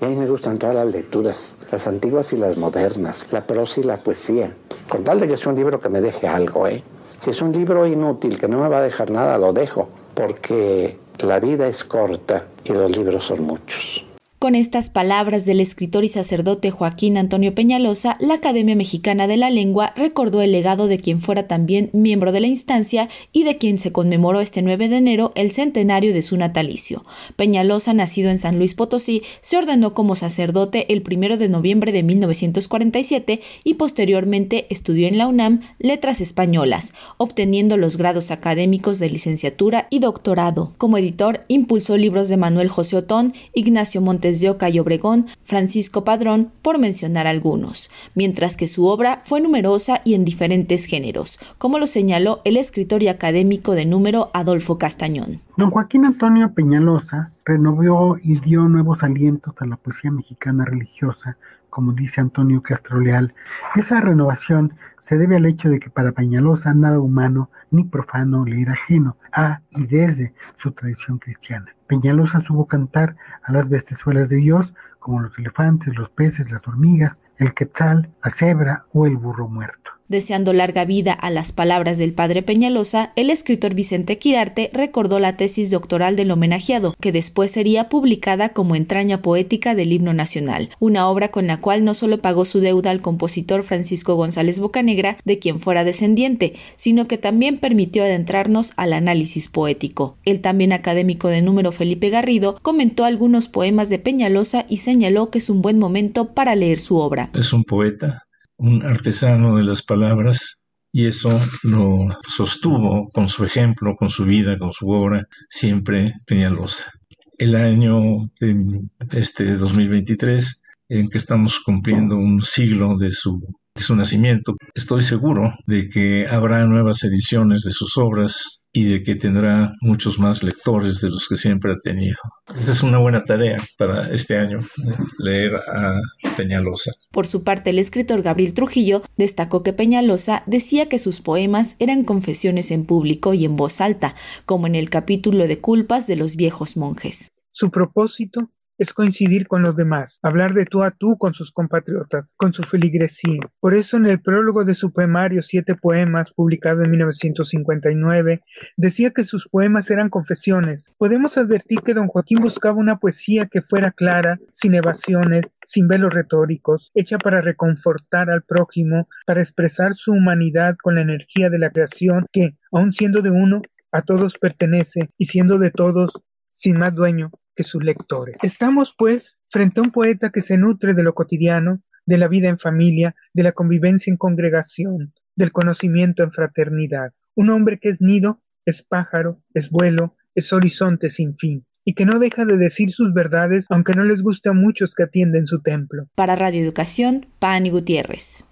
Y a mí me gustan todas las lecturas, las antiguas y las modernas, la prosa y la poesía. Con tal de que sea un libro que me deje algo, ¿eh? Si es un libro inútil que no me va a dejar nada, lo dejo, porque la vida es corta y los libros son muchos. Con estas palabras del escritor y sacerdote Joaquín Antonio Peñalosa, la Academia Mexicana de la Lengua recordó el legado de quien fuera también miembro de la instancia y de quien se conmemoró este 9 de enero el centenario de su natalicio. Peñalosa, nacido en San Luis Potosí, se ordenó como sacerdote el 1 de noviembre de 1947 y posteriormente estudió en la UNAM letras españolas, obteniendo los grados académicos de licenciatura y doctorado. Como editor, impulsó libros de Manuel José Otón, Ignacio Montes de Oca y Obregón, Francisco Padrón, por mencionar algunos, mientras que su obra fue numerosa y en diferentes géneros, como lo señaló el escritor y académico de número Adolfo Castañón. Don Joaquín Antonio Peñalosa renovó y dio nuevos alientos a la poesía mexicana religiosa, como dice Antonio Castro Leal. Esa renovación se debe al hecho de que para Peñalosa nada humano ni profano le era ajeno a y desde su tradición cristiana. Peñalosa supo cantar a las bestezuelas de Dios como los elefantes, los peces, las hormigas, el quetzal, la cebra o el burro muerto. Deseando larga vida a las palabras del padre Peñalosa, el escritor Vicente Quirarte recordó la tesis doctoral del homenajeado, que después sería publicada como entraña poética del himno nacional, una obra con la cual no solo pagó su deuda al compositor Francisco González Bocanegra, de quien fuera descendiente, sino que también permitió adentrarnos al análisis poético. El también académico de número Felipe Garrido comentó algunos poemas de Peñalosa y señaló que es un buen momento para leer su obra. Es un poeta un artesano de las palabras y eso lo sostuvo con su ejemplo, con su vida, con su obra, siempre Peñalosa. El año de este 2023, en que estamos cumpliendo un siglo de su, de su nacimiento, estoy seguro de que habrá nuevas ediciones de sus obras y de que tendrá muchos más lectores de los que siempre ha tenido. Esta es una buena tarea para este año, leer a Peñalosa. Por su parte, el escritor Gabriel Trujillo destacó que Peñalosa decía que sus poemas eran confesiones en público y en voz alta, como en el capítulo de culpas de los viejos monjes. Su propósito es coincidir con los demás, hablar de tú a tú con sus compatriotas, con su feligresía. Por eso en el prólogo de su poemario Siete Poemas, publicado en 1959, decía que sus poemas eran confesiones. Podemos advertir que don Joaquín buscaba una poesía que fuera clara, sin evasiones, sin velos retóricos, hecha para reconfortar al prójimo, para expresar su humanidad con la energía de la creación que, aun siendo de uno, a todos pertenece y siendo de todos, sin más dueño, sus lectores. Estamos, pues, frente a un poeta que se nutre de lo cotidiano, de la vida en familia, de la convivencia en congregación, del conocimiento en fraternidad. Un hombre que es nido, es pájaro, es vuelo, es horizonte sin fin, y que no deja de decir sus verdades aunque no les guste a muchos que atienden su templo. Para Radio Educación, Pani Gutiérrez.